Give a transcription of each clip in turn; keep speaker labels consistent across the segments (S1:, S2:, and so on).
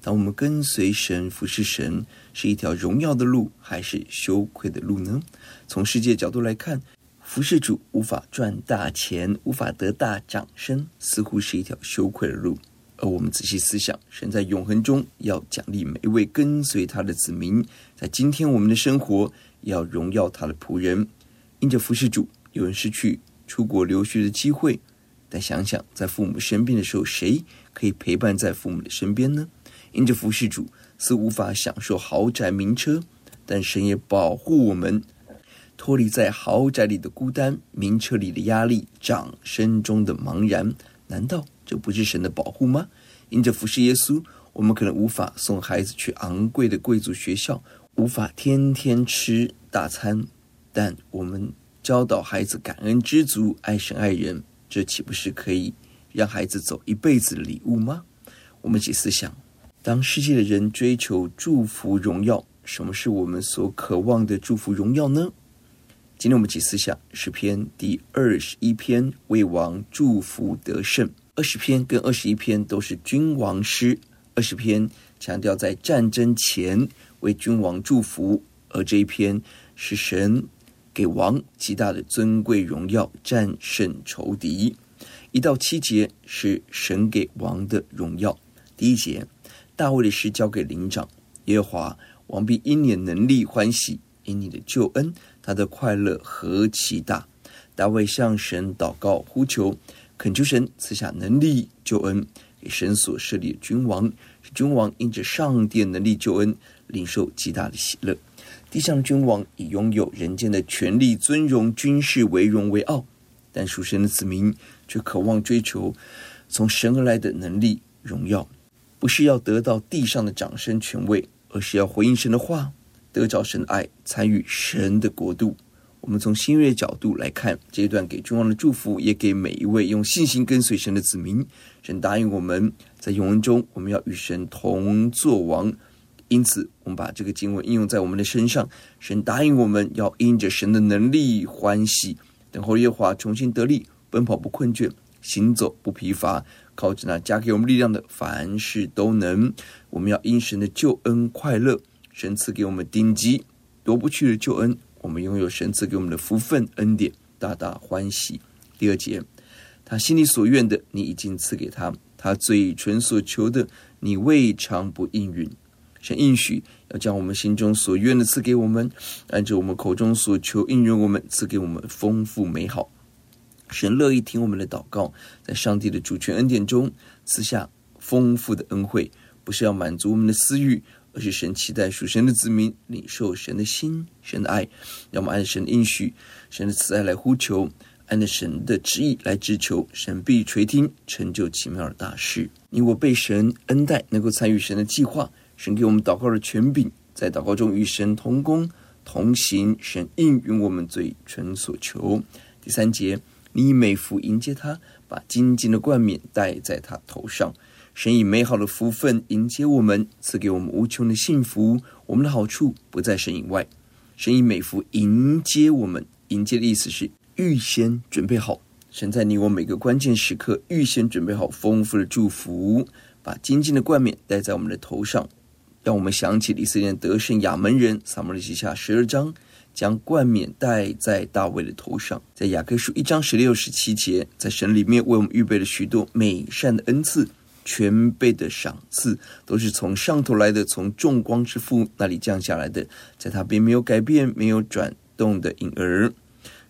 S1: 当我们跟随神、服侍神，是一条荣耀的路，还是羞愧的路呢？从世界角度来看，服侍主无法赚大钱，无法得大掌声，似乎是一条羞愧的路。而我们仔细思想，神在永恒中要奖励每一位跟随他的子民。在今天我们的生活，要荣耀他的仆人，因着服侍主，有人失去出国留学的机会。但想想，在父母生病的时候，谁可以陪伴在父母的身边呢？因着服侍主，是无法享受豪宅名车，但神也保护我们，脱离在豪宅里的孤单、名车里的压力、掌声中的茫然。难道这不是神的保护吗？因着服侍耶稣，我们可能无法送孩子去昂贵的贵族学校。无法天天吃大餐，但我们教导孩子感恩、知足、爱神、爱人，这岂不是可以让孩子走一辈子的礼物吗？我们一起思想：当世界的人追求祝福、荣耀，什么是我们所渴望的祝福、荣耀呢？今天我们一起思想诗篇第二十一篇，为王祝福得胜。二十篇跟二十一篇都是君王诗，二十篇强调在战争前。为君王祝福，而这一篇是神给王极大的尊贵荣耀，战胜仇敌。一到七节是神给王的荣耀。第一节，大卫的诗交给灵长，耶和华王必因你的能力欢喜，因你的救恩，他的快乐何其大！大卫向神祷告呼求，恳求神赐下能力救恩给神所设立的君王，使君王因着上帝能力救恩。领受极大的喜乐。地上的君王以拥有人间的权力、尊荣、军事为荣为傲，但属神的子民却渴望追求从神而来的能力、荣耀，不是要得到地上的掌声、权位，而是要回应神的话，得着神的爱，参与神的国度。我们从新约角度来看这一段给君王的祝福，也给每一位用信心跟随神的子民。神答应我们在永恒中，我们要与神同作王。因此，我们把这个经文应用在我们的身上。神答应我们要因着神的能力欢喜，等候耶和华重新得力，奔跑不困倦，行走不疲乏，靠着那加给我们力量的，凡事都能。我们要因神的救恩快乐，神赐给我们顶级夺不去的救恩，我们拥有神赐给我们的福分恩典，大大欢喜。第二节，他心里所愿的，你已经赐给他；他嘴唇所求的，你未尝不应允。神应许要将我们心中所愿的赐给我们，按照我们口中所求应允我们，赐给我们丰富美好。神乐意听我们的祷告，在上帝的主权恩典中赐下丰富的恩惠，不是要满足我们的私欲，而是神期待属神的子民领受神的心、神的爱。要么按神的应许、神的慈爱来呼求，按着神的旨意来直求，神必垂听，成就奇妙的大事。你我被神恩待，能够参与神的计划。神给我们祷告的权柄，在祷告中与神同工同行，神应允我们嘴唇所求。第三节，你以美福迎接他，把金金的冠冕戴在他头上。神以美好的福分迎接我们，赐给我们无穷的幸福。我们的好处不在神以外。神以美福迎接我们，迎接的意思是预先准备好。神在你我每个关键时刻预先准备好丰富的祝福，把金金的冠冕戴在我们的头上。让我们想起以色列得胜亚门人，撒母耳记下十二章，将冠冕戴在大卫的头上。在雅各书一章十六、十七节，在神里面为我们预备了许多美善的恩赐，全备的赏赐，都是从上头来的，从众光之父那里降下来的，在他边没有改变、没有转动的影儿。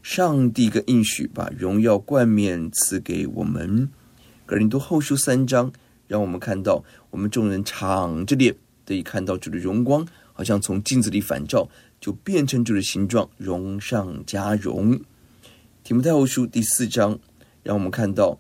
S1: 上帝的应许把荣耀冠冕赐给我们。格林多后书三章，让我们看到，我们众人敞着脸得以看到主的荣光，好像从镜子里反照，就变成主的形状，荣上加荣。提摩太后书第四章，让我们看到。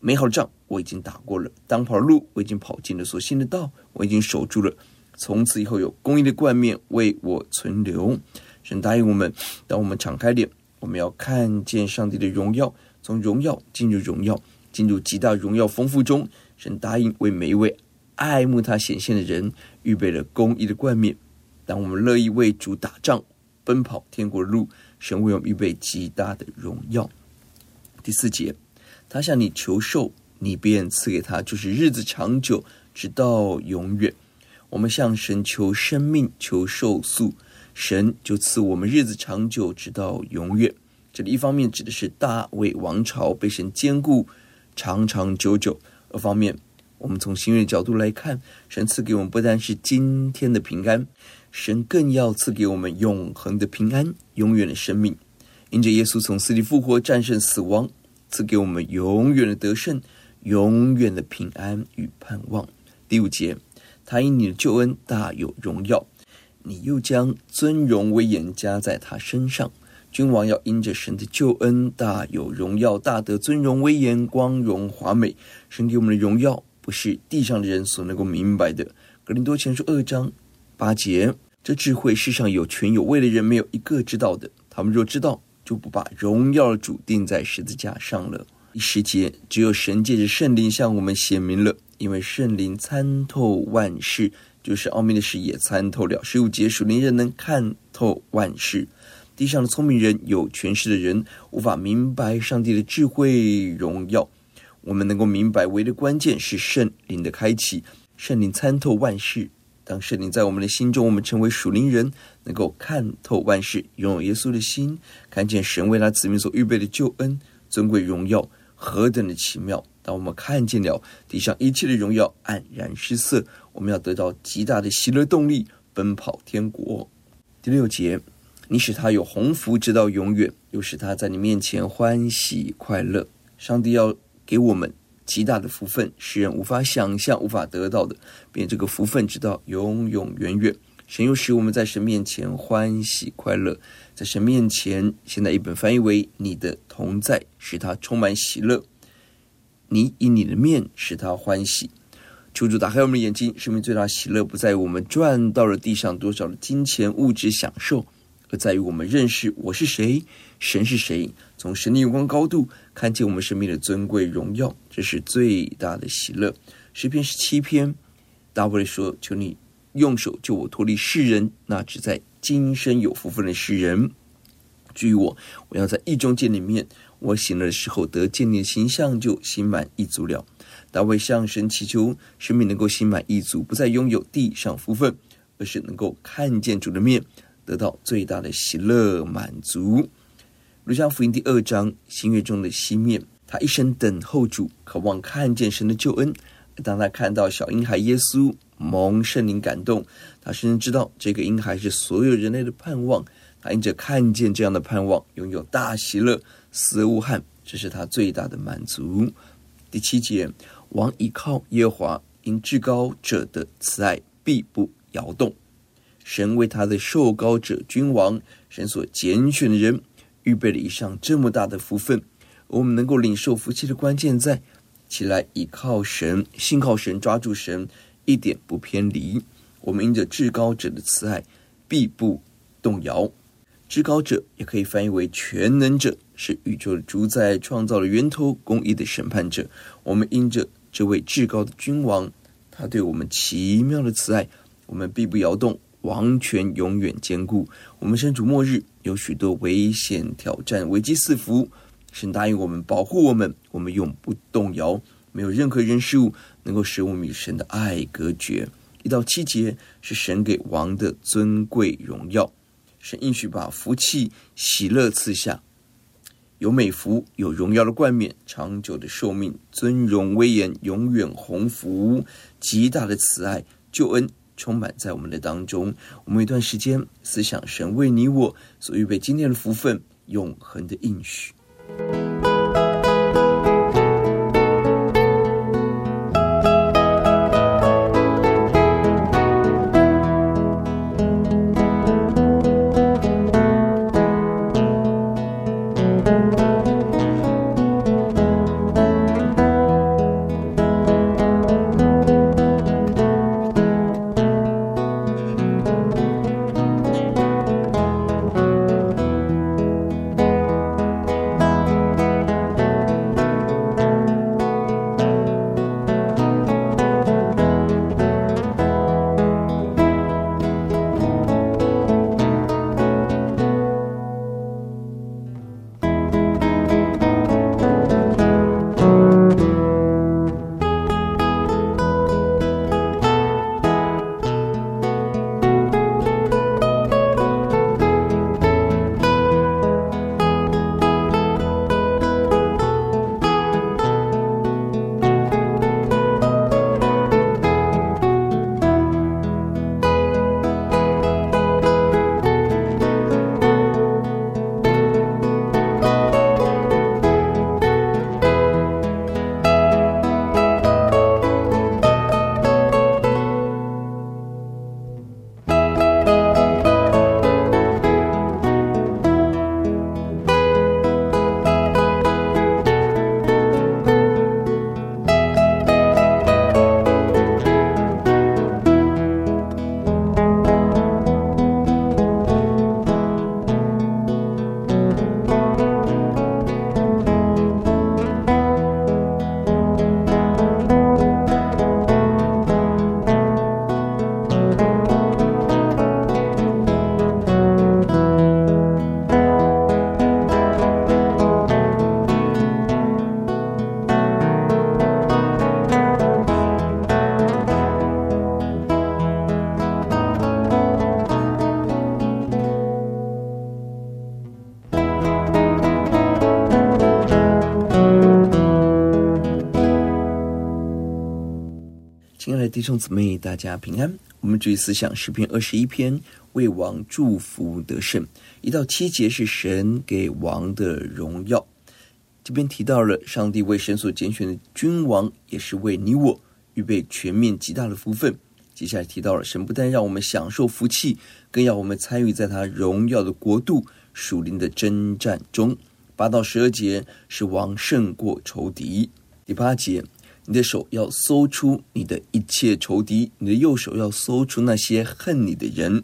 S1: 美好的仗我已经打过了，当跑的路我已经跑尽了，所信的道我已经守住了。从此以后有公义的冠冕为我存留。神答应我们，当我们敞开脸，我们要看见上帝的荣耀，从荣耀进入荣耀，进入极大荣耀丰富中。神答应为每一位爱慕他显现的人预备了公义的冠冕。当我们乐意为主打仗，奔跑天国的路，神为我们预备极大的荣耀。第四节。他向你求寿，你便赐给他，就是日子长久，直到永远。我们向神求生命，求寿数，神就赐我们日子长久，直到永远。这里一方面指的是大卫王朝被神坚固长长久久；二方面，我们从新约角度来看，神赐给我们不单是今天的平安，神更要赐给我们永恒的平安，永远的生命。因着耶稣从死里复活，战胜死亡。赐给我们永远的得胜，永远的平安与盼望。第五节，他因你的救恩大有荣耀，你又将尊荣威严加在他身上。君王要因着神的救恩大有荣耀，大得尊荣威严、光荣华美。神给我们的荣耀，不是地上的人所能够明白的。格林多前书二章八节，这智慧世上有权有位的人没有一个知道的，他们若知道。就不把荣耀主钉在十字架上了。第十节，只有神借着圣灵向我们显明了，因为圣灵参透万事，就是奥秘的事也参透了。十五节，属灵人能看透万事，地上的聪明人、有权势的人无法明白上帝的智慧荣耀。我们能够明白，唯一的关键是圣灵的开启，圣灵参透万事。当圣灵在我们的心中，我们成为属灵人，能够看透万事，拥有耶稣的心，看见神为他子民所预备的救恩、尊贵荣耀何等的奇妙。当我们看见了地上一切的荣耀黯然失色，我们要得到极大的喜乐动力，奔跑天国。第六节，你使他有鸿福直到永远，又使他在你面前欢喜快乐。上帝要给我们。极大的福分，世人无法想象、无法得到的，并这个福分直到永永远远。神又使我们在神面前欢喜快乐，在神面前，现在一本翻译为“你的同在”，使他充满喜乐。你以你的面使他欢喜。求主打开我们的眼睛，生命最大喜乐不在于我们赚到了地上多少的金钱物质享受。而在于我们认识我是谁，神是谁，从神的眼光高度看见我们生命的尊贵荣耀，这是最大的喜乐。诗篇十七篇，大卫说：“求你用手救我脱离世人，那只在今生有福分的世人。至于我，我要在义中见你面，我醒了的时候得见你的形象，就心满意足了。”大卫向神祈求，生命能够心满意足，不再拥有地上福分，而是能够看见主的面。得到最大的喜乐满足。路加福音第二章，新约中的西面，他一生等候主，渴望看见神的救恩。当他看到小婴孩耶稣蒙圣灵感动，他深深知道这个婴孩是所有人类的盼望。他因着看见这样的盼望，拥有大喜乐，死无憾，这是他最大的满足。第七节，王倚靠耶华，因至高者的慈爱必不摇动。神为他的受膏者君王，神所拣选的人，预备了一项这么大的福分。我们能够领受福气的关键在起来倚靠神，信靠神，抓住神，一点不偏离。我们因着至高者的慈爱，必不动摇。至高者也可以翻译为全能者，是宇宙的主宰，创造了源头，公义的审判者。我们因着这位至高的君王，他对我们奇妙的慈爱，我们必不摇动。王权永远坚固。我们身处末日，有许多危险挑战，危机四伏。神答应我们保护我们，我们永不动摇。没有任何人事物能够使我们与神的爱隔绝。一到七节是神给王的尊贵荣耀。神应许把福气、喜乐赐下。有美福，有荣耀的冠冕，长久的寿命，尊荣威严，永远鸿福，极大的慈爱，救恩充满在我们的当中。我们一段时间思想神为你我所预备今天的福分，永恒的应许。弟兄姊妹，大家平安。我们注意思想诗篇二十一篇，为王祝福得胜。一到七节是神给王的荣耀。这边提到了上帝为神所拣选的君王，也是为你我预备全面极大的福分。接下来提到了神不但让我们享受福气，更要我们参与在他荣耀的国度属灵的征战中。八到十二节是王胜过仇敌。第八节。你的手要搜出你的一切仇敌，你的右手要搜出那些恨你的人。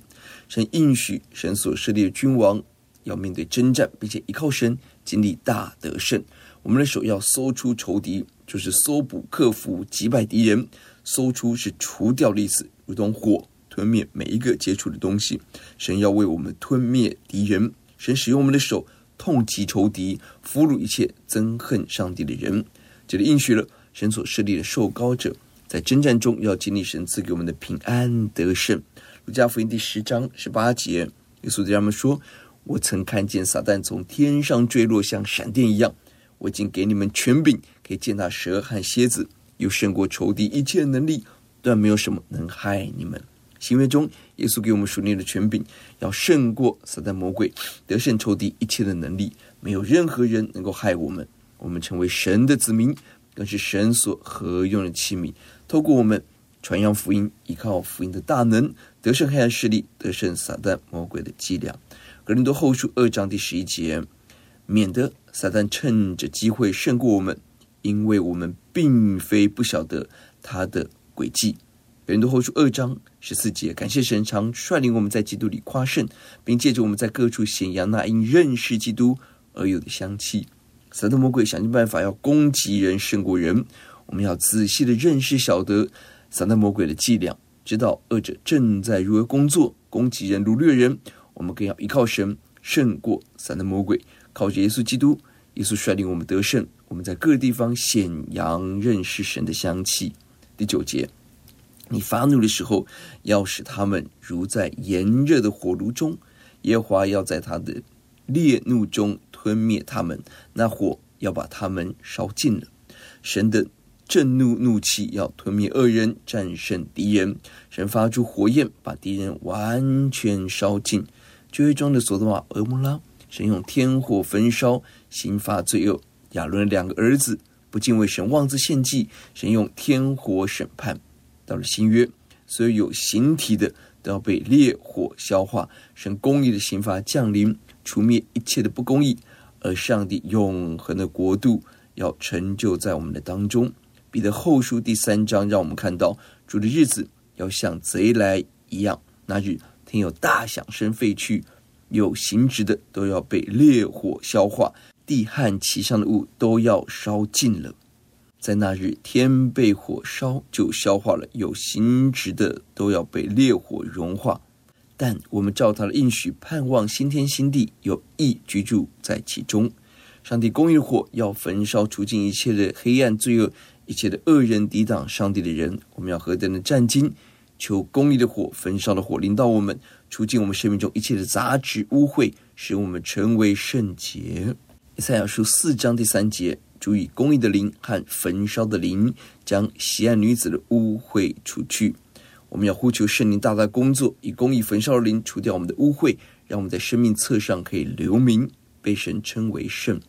S1: 神应许，神所设立的君王要面对征战，并且依靠神经历大得胜。我们的手要搜出仇敌，就是搜捕、克服、击败敌人。搜出是除掉的意思，如同火吞灭每一个接触的东西。神要为我们吞灭敌人。神使用我们的手痛击仇敌，俘虏一切憎恨上帝的人。这里应许了。神所设立的受膏者，在征战中要经历神赐给我们的平安得胜。路加福音第十章十八节，耶稣对他们说：“我曾看见撒旦从天上坠落，像闪电一样。我已经给你们权柄，可以践踏蛇和蝎子，又胜过仇敌一切能力，断没有什么能害你们。”行约中，耶稣给我们属灵的权柄，要胜过撒旦魔鬼，得胜仇敌一切的能力，没有任何人能够害我们。我们成为神的子民。更是神所合用的器皿，透过我们传扬福音，依靠福音的大能，得胜黑暗势力，得胜撒旦魔鬼的伎俩。格林多后书二章第十一节，免得撒旦趁着机会胜过我们，因为我们并非不晓得他的诡计。格林多后书二章十四节，感谢神常率领我们在基督里夸胜，并借着我们在各处显扬那因认识基督而有的香气。撒旦魔鬼想尽办法要攻击人胜过人，我们要仔细的认识晓得撒旦魔鬼的伎俩，知道恶者正在如何工作，攻击人、掳掠人。我们更要依靠神胜过撒旦魔鬼，靠着耶稣基督，耶稣率领我们得胜。我们在各个地方显扬认识神的香气。第九节，你发怒的时候，要使他们如在炎热的火炉中；耶和华要在他的烈怒中。吞灭他们，那火要把他们烧尽了。神的震怒怒气要吞灭恶人，战胜敌人。神发出火焰，把敌人完全烧尽。旧约中的索多玛、蛾摩拉，神用天火焚烧，刑罚罪恶。亚伦的两个儿子不敬畏神，妄自献祭，神用天火审判。到了新约，所有有形体的都要被烈火消化。神公义的刑罚降临，除灭一切的不公义，而上帝永恒的国度要成就在我们的当中。彼得后书第三章让我们看到，主的日子要像贼来一样。那日天有大响声废去，有形质的都要被烈火消化，地和其上的物都要烧尽了。在那日，天被火烧就消化了，有形质的都要被烈火融化。但我们照他的应许，盼望新天新地，有意居住在其中。上帝公义的火要焚烧除尽一切的黑暗罪恶。一切的恶人抵挡上帝的人，我们要何等的战兢！求公义的火、焚烧的火临到我们，除尽我们生命中一切的杂质污秽，使我们成为圣洁。以赛亚书四章第三节：主以公义的灵和焚烧的灵，将锡安女子的污秽除去。我们要呼求圣灵大大工作，以公义焚烧灵除掉我们的污秽，让我们在生命册上可以留名，被神称为圣。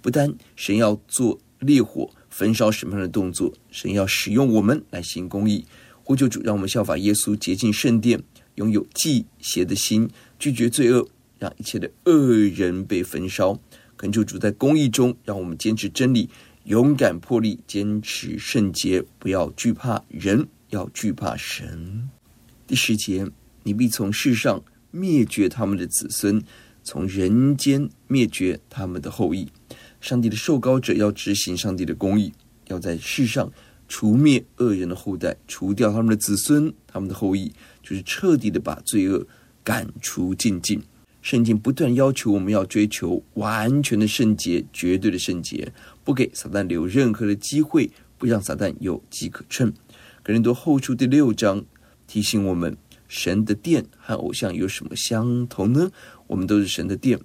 S1: 不单神要做烈火。焚烧审判的动作，神要使用我们来行公义。呼求主，让我们效法耶稣，洁净圣殿，拥有忌邪的心，拒绝罪恶，让一切的恶人被焚烧。恳求主在公义中，让我们坚持真理，勇敢迫力，坚持圣洁，不要惧怕人，要惧怕神。第十节，你必从世上灭绝他们的子孙，从人间灭绝他们的后裔。上帝的受膏者要执行上帝的公义，要在世上除灭恶人的后代，除掉他们的子孙，他们的后裔，就是彻底的把罪恶赶除净尽。圣经不断要求我们要追求完全的圣洁，绝对的圣洁，不给撒旦留任何的机会，不让撒旦有机可乘。哥林多后书第六章提醒我们：神的殿和偶像有什么相同呢？我们都是神的殿。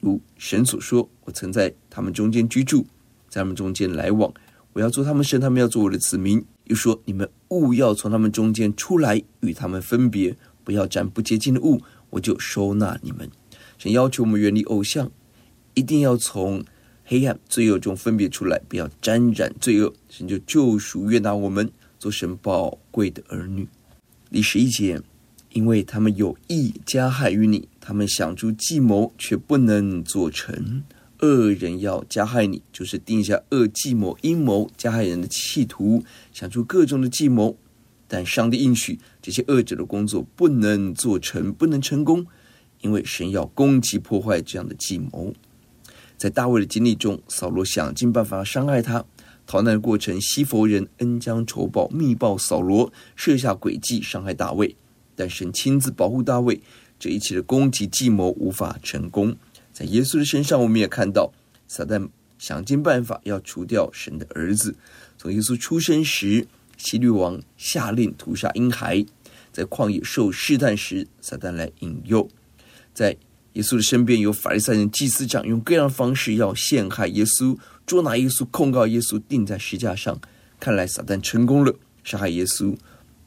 S1: 如神所说：“我曾在他们中间居住，在他们中间来往。我要做他们神，他们要做我的子民。”又说：“你们务要从他们中间出来，与他们分别，不要沾不洁净的物，我就收纳你们。”神要求我们远离偶像，一定要从黑暗罪恶中分别出来，不要沾染罪恶。神就救赎悦纳我们，做神宝贵的儿女。第十一节，因为他们有意加害于你。他们想出计谋，却不能做成。恶人要加害你，就是定下恶计谋、阴谋加害人的企图，想出各种的计谋。但上帝应许，这些恶者的工作不能做成，不能成功，因为神要攻击破坏这样的计谋。在大卫的经历中，扫罗想尽办法伤害他。逃难的过程，西弗人恩将仇报，密报扫罗，设下诡计伤害大卫。但神亲自保护大卫。这一切的攻击计谋无法成功，在耶稣的身上，我们也看到撒旦想尽办法要除掉神的儿子。从耶稣出生时，希律王下令屠杀婴孩；在旷野受试探时，撒旦来引诱；在耶稣的身边有法利赛人、祭司长，用各样的方式要陷害耶稣、捉拿耶稣、控告耶稣，钉在石架上。看来撒旦成功了，杀害耶稣，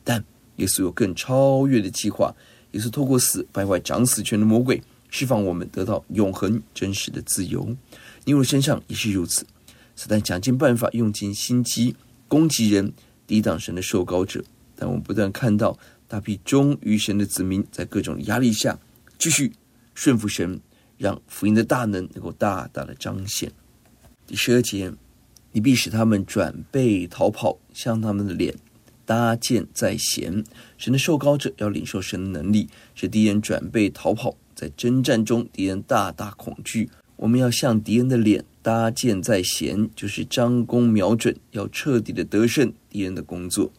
S1: 但耶稣有更超越的计划。也是透过死败坏掌死权的魔鬼，释放我们得到永恒真实的自由。你我身上也是如此。撒旦想尽办法，用尽心机攻击人，抵挡神的受膏者。但我们不断看到大批忠于神的子民，在各种压力下继续顺服神，让福音的大能能够大大的彰显。第十二节，你必使他们转背逃跑，向他们的脸。搭箭在弦，神的受膏者要领受神的能力，使敌人转背逃跑。在征战中，敌人大大恐惧。我们要向敌人的脸搭箭在弦，就是张弓瞄准，要彻底的得胜敌人的工作。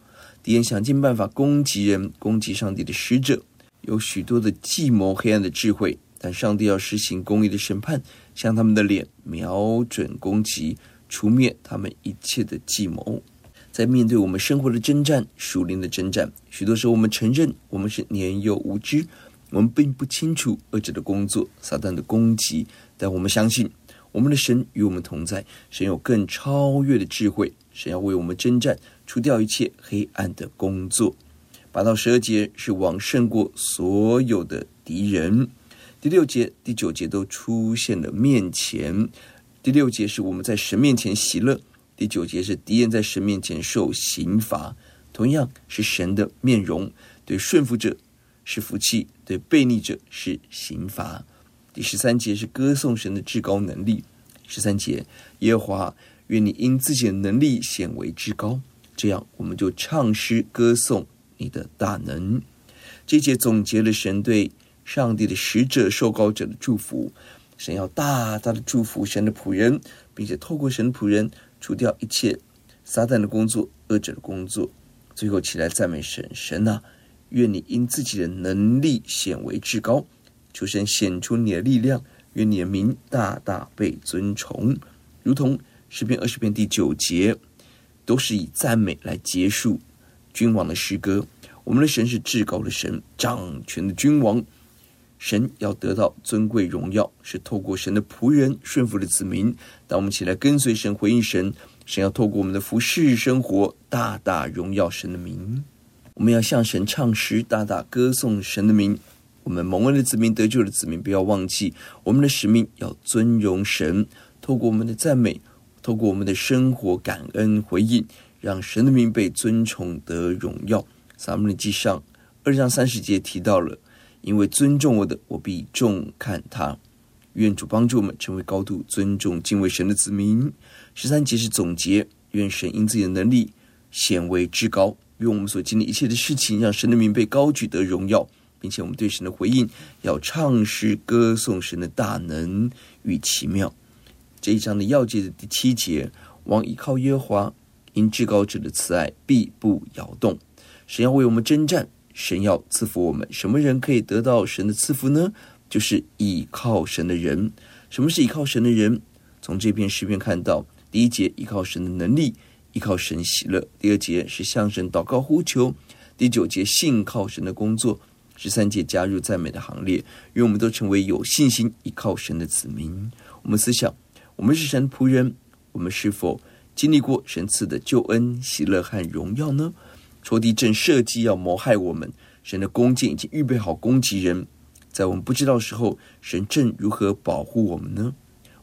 S1: 敌人想尽办法攻击人，攻击上帝的使者，有许多的计谋、黑暗的智慧。但上帝要实行公义的审判，向他们的脸瞄准攻击，除灭他们一切的计谋。在面对我们生活的征战、属灵的征战，许多时候我们承认我们是年幼无知，我们并不清楚恶者的工作、撒旦的攻击，但我们相信我们的神与我们同在，神有更超越的智慧，神要为我们征战，除掉一切黑暗的工作。八到十二节是往胜过所有的敌人，第六节、第九节都出现了面前。第六节是我们在神面前喜乐，第九节是敌人在神面前受刑罚。同样是神的面容，对顺服者是福气，对悖逆者是刑罚。第十三节是歌颂神的至高能力。十三节，耶和华，愿你因自己的能力显为至高，这样我们就唱诗歌颂你的大能。这节总结了神对上帝的使者、受膏者的祝福。神要大大的祝福神的仆人，并且透过神的仆人除掉一切撒旦的工作、恶者的工作。最后起来赞美神，神啊，愿你因自己的能力显为至高。求神显出你的力量，愿你的名大大被尊崇，如同诗篇二十篇第九节，都是以赞美来结束君王的诗歌。我们的神是至高的神，掌权的君王。神要得到尊贵荣耀，是透过神的仆人顺服的子民。当我们起来跟随神，回应神，神要透过我们的服事生活，大大荣耀神的名。我们要向神唱诗，大大歌颂神的名。我们蒙恩的子民、得救的子民，不要忘记我们的使命，要尊荣神。透过我们的赞美，透过我们的生活感恩回应，让神的名被尊崇得荣耀。撒母耳记上二章三十节提到了，因为尊重我的，我必重看他。愿主帮助我们成为高度尊重敬畏神的子民。十三节是总结，愿神因自己的能力显为至高，愿我们所经历一切的事情，让神的名被高举得荣耀。并且我们对神的回应，要唱诗歌颂神的大能与奇妙。这一章的要节的第七节，王依靠耶和华，因至高者的慈爱必不摇动。神要为我们征战，神要赐福我们。什么人可以得到神的赐福呢？就是倚靠神的人。什么是倚靠神的人？从这篇诗篇看到，第一节倚靠神的能力，依靠神喜乐；第二节是向神祷告呼求；第九节信靠神的工作。十三节加入赞美的行列，愿我们都成为有信心依靠神的子民。我们思想，我们是神仆人，我们是否经历过神赐的救恩、喜乐和荣耀呢？仇敌正设计要谋害我们，神的弓箭已经预备好攻击人，在我们不知道时候，神正如何保护我们呢？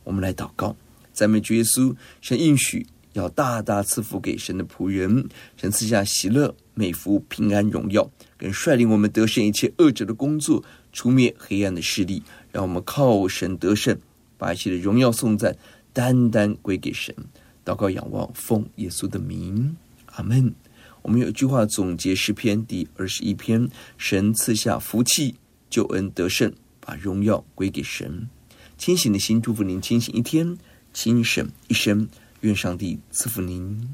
S1: 我们来祷告，赞美主耶稣，神应许要大大赐福给神的仆人，神赐下喜乐、美福、平安、荣耀。跟率领我们得胜一切恶者的工作，除灭黑暗的势力，让我们靠神得胜，把一切的荣耀颂赞单单归给神。祷告仰望，奉耶稣的名，阿门。我们有一句话总结诗篇第二十一篇：神赐下福气、救恩、得胜，把荣耀归给神。清醒的心，祝福您清醒一天，清醒一生。愿上帝赐福您。